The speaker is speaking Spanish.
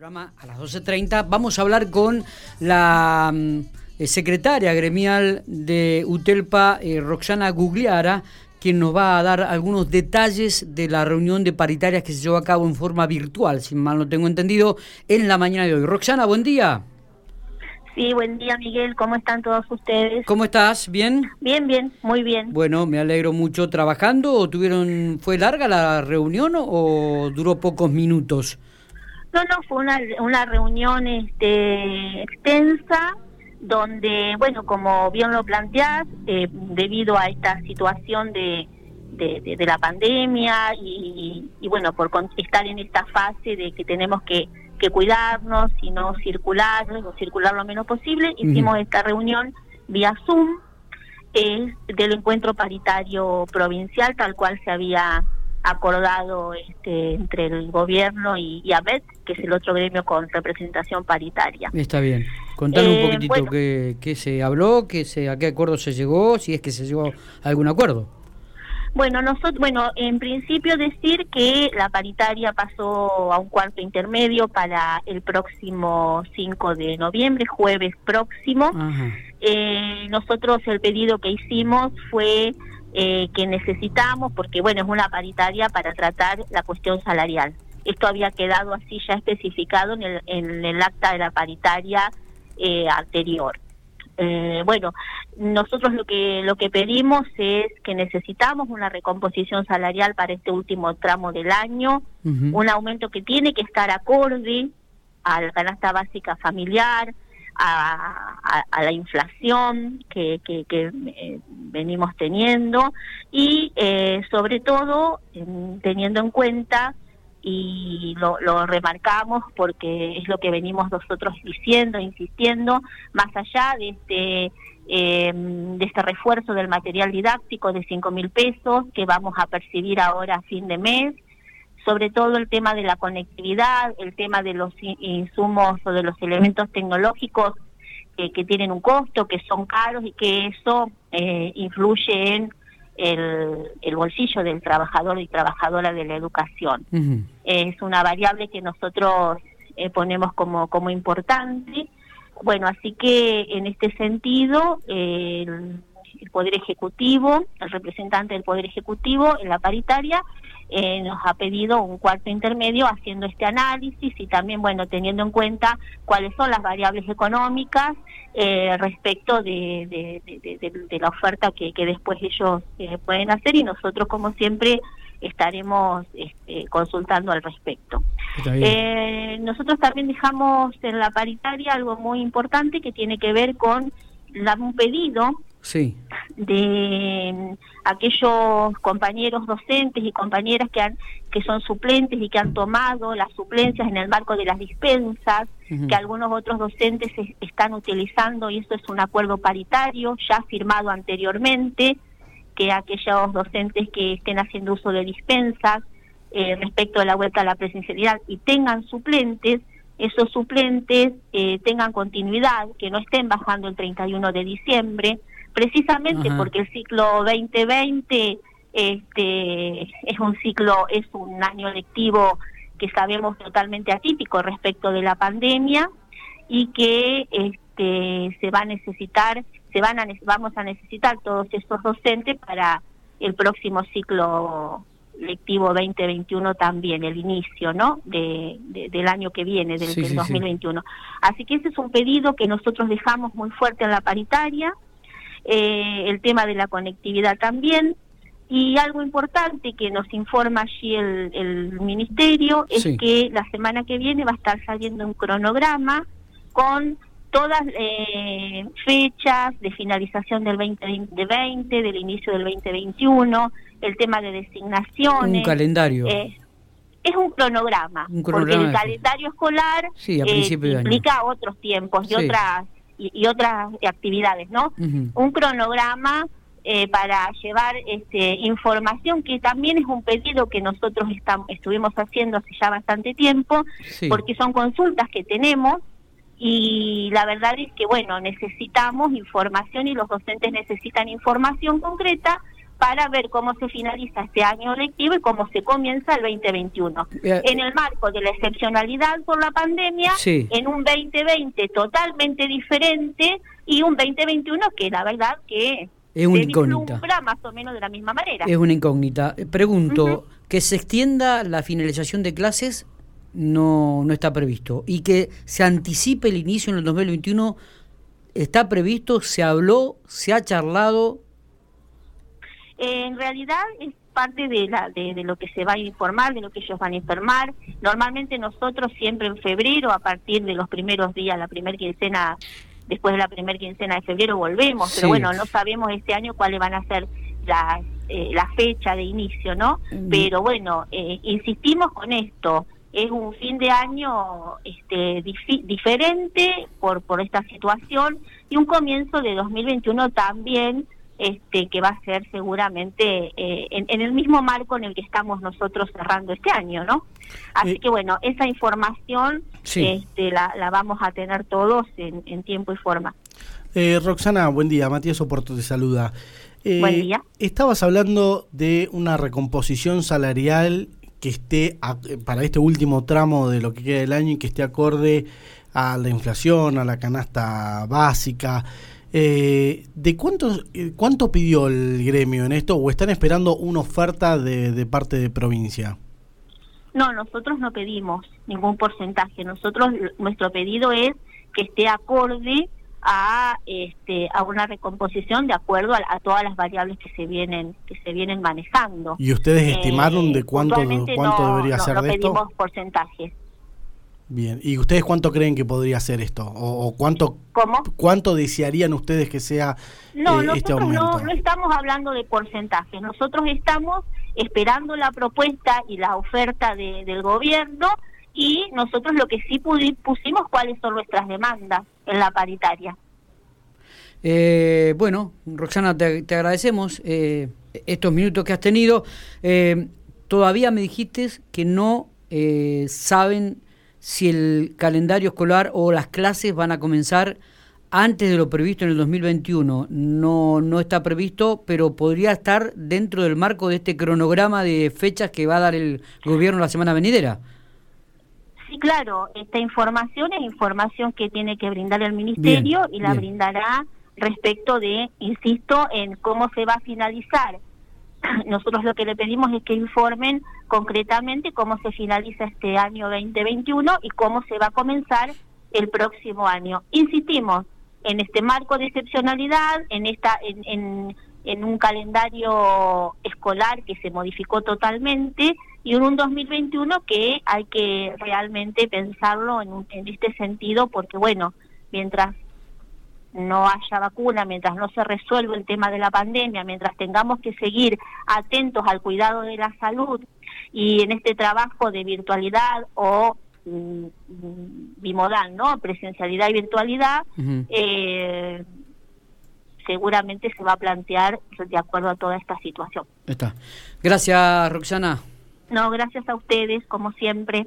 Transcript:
programa a las 12.30 vamos a hablar con la mm, eh, secretaria gremial de UTELPA, eh, Roxana Gugliara, quien nos va a dar algunos detalles de la reunión de paritarias que se llevó a cabo en forma virtual, si mal no tengo entendido, en la mañana de hoy. Roxana, buen día. Sí, buen día Miguel, ¿cómo están todos ustedes? ¿Cómo estás? ¿Bien? Bien, bien, muy bien. Bueno, me alegro mucho. ¿Trabajando o tuvieron, fue larga la reunión o duró pocos minutos? No, no, fue una, una reunión este, extensa donde, bueno, como bien lo planteás, eh, debido a esta situación de, de, la pandemia y, bueno, por estar en esta fase de que tenemos que, que cuidarnos y no circular, o circular lo menos posible, hicimos esta reunión vía Zoom eh, del encuentro paritario provincial, tal cual se había acordado este, entre el gobierno y, y ABET, que es el otro gremio con representación paritaria. Está bien. Contanos un eh, poquitito qué, se habló, qué se, a qué acuerdo se llegó, si es que se llegó a algún acuerdo. Bueno, nosotros, bueno, en principio decir que la paritaria pasó a un cuarto intermedio para el próximo 5 de noviembre, jueves próximo. Eh, nosotros el pedido que hicimos fue eh, que necesitamos, porque bueno, es una paritaria para tratar la cuestión salarial. Esto había quedado así ya especificado en el, en el acta de la paritaria eh, anterior. Eh, bueno, nosotros lo que lo que pedimos es que necesitamos una recomposición salarial para este último tramo del año, un aumento que tiene que estar acorde a la canasta básica familiar, a, la inflación que, que, eh, venimos teniendo y eh, sobre todo teniendo en cuenta y lo, lo, remarcamos porque es lo que venimos nosotros diciendo, insistiendo, más allá de este eh, de este refuerzo del material didáctico de cinco mil pesos que vamos a percibir ahora a fin de mes, sobre todo el tema de la conectividad, el tema de los insumos o de los elementos tecnológicos que, tienen un costo, que son caros y que eso eh, influye en el, bolsillo del trabajador y trabajadora de la educación. Es una variable que nosotros eh, ponemos como, como importante. Bueno, así que en este sentido, el Poder Ejecutivo, el representante del Poder Ejecutivo en la paritaria, eh, nos ha pedido un cuarto intermedio haciendo este análisis y también, bueno, teniendo en cuenta cuáles son las variables económicas eh, respecto de, de, la oferta que, que después ellos eh, pueden hacer y nosotros, como siempre, estaremos este, consultando al respecto. Eh, nosotros también dejamos en la paritaria algo muy importante que tiene que ver con un pedido sí. de aquellos compañeros docentes y compañeras que han que son suplentes y que han tomado las suplencias en el marco de las dispensas que algunos otros docentes están utilizando y esto es un acuerdo paritario ya firmado anteriormente que aquellos docentes que estén haciendo uso de dispensas eh, respecto a la vuelta a la presencialidad y tengan suplentes esos suplentes eh, tengan continuidad, que no estén bajando el 31 de diciembre, precisamente porque el ciclo 2020 este, es un ciclo, es un año lectivo que sabemos totalmente atípico respecto de la pandemia y que este, se va a necesitar, se van a, vamos a necesitar todos estos docentes para el próximo ciclo lectivo 2021 también, el inicio ¿no? De, del año que viene, del, 2021. Así que ese es un pedido que nosotros dejamos muy fuerte en la paritaria, eh, el tema de la conectividad también, y algo importante que nos informa allí el, el Ministerio es que la semana que viene va a estar saliendo un cronograma con todas eh, fechas de finalización del 2020, del inicio del 2021, el tema de designaciones. Un calendario. Eh, es un cronograma, porque el calendario escolar eh, implica otros tiempos y otras y, otras actividades, ¿no? Un cronograma eh, para llevar este, información que también es un pedido que nosotros estamos, estuvimos haciendo hace ya bastante tiempo, porque son consultas que tenemos y la verdad es que, bueno, necesitamos información y los docentes necesitan información concreta para ver cómo se finaliza este año lectivo y cómo se comienza el 2021. Eh, en el marco de la excepcionalidad por la pandemia, en un 2020 totalmente diferente y un 2021 que la verdad que es una incógnita. más o menos de la misma manera. Es una incógnita. Eh, pregunto, ¿que se extienda la finalización de clases? No, no está previsto. ¿Y que se anticipe el inicio en el 2021? ¿Está previsto? ¿Se habló? ¿Se ha charlado? En realidad es parte de, la, de, lo que se va a informar, de lo que ellos van a informar. Normalmente nosotros siempre en febrero, a partir de los primeros días, la primera quincena, después de la primera quincena de febrero volvemos, pero bueno, no sabemos este año cuáles van a ser las eh, la fecha de inicio, ¿no? Pero bueno, eh, insistimos con esto, es un fin de año este, diferente por, por esta situación y un comienzo de 2021 también este, que va a ser seguramente eh, en, el mismo marco en el que estamos nosotros cerrando este año, ¿no? Así que bueno, esa información este, la, vamos a tener todos en, tiempo y forma. Eh, Roxana, buen día. Matías Oporto te saluda. Eh, buen día. Estabas hablando de una recomposición salarial que esté para este último tramo de lo que queda del año y que esté acorde a la inflación, a la canasta básica. Eh, ¿De cuánto, eh, cuánto pidió el gremio en esto o están esperando una oferta de, parte de provincia? No, nosotros no pedimos ningún porcentaje. Nosotros nuestro pedido es que esté acorde a este a una recomposición de acuerdo a, todas las variables que se vienen que se vienen manejando. ¿Y ustedes estimaron de cuánto cuánto debería ser de esto? No pedimos porcentajes. Bien, ¿y ustedes cuánto creen que podría ser esto? ¿O, cuánto, cuánto desearían ustedes que sea no, eh, este aumento? No, no estamos hablando de porcentaje, nosotros estamos esperando la propuesta y la oferta del gobierno y nosotros lo que sí pusimos cuáles son nuestras demandas en la paritaria. Eh, bueno, Roxana, te, agradecemos eh, estos minutos que has tenido. todavía me dijiste que no saben si el calendario escolar o las clases van a comenzar antes de lo previsto en el 2021. No, no está previsto, pero podría estar dentro del marco de este cronograma de fechas que va a dar el gobierno la semana venidera. Sí, claro, esta información es información que tiene que brindar el ministerio y la brindará respecto de, insisto, en cómo se va a finalizar nosotros lo que le pedimos es que informen concretamente cómo se finaliza este año 2021 y cómo se va a comenzar el próximo año. Insistimos en este marco de excepcionalidad, en esta en, en, un calendario escolar que se modificó totalmente y en un 2021 que hay que realmente pensarlo en, en este sentido porque bueno, mientras no haya vacuna, mientras no se resuelva el tema de la pandemia, mientras tengamos que seguir atentos al cuidado de la salud y en este trabajo de virtualidad o mm, bimodal, ¿no? Presencialidad y virtualidad, eh, seguramente se va a plantear de acuerdo a toda esta situación. Está. Gracias, Roxana. No, gracias a ustedes, como siempre.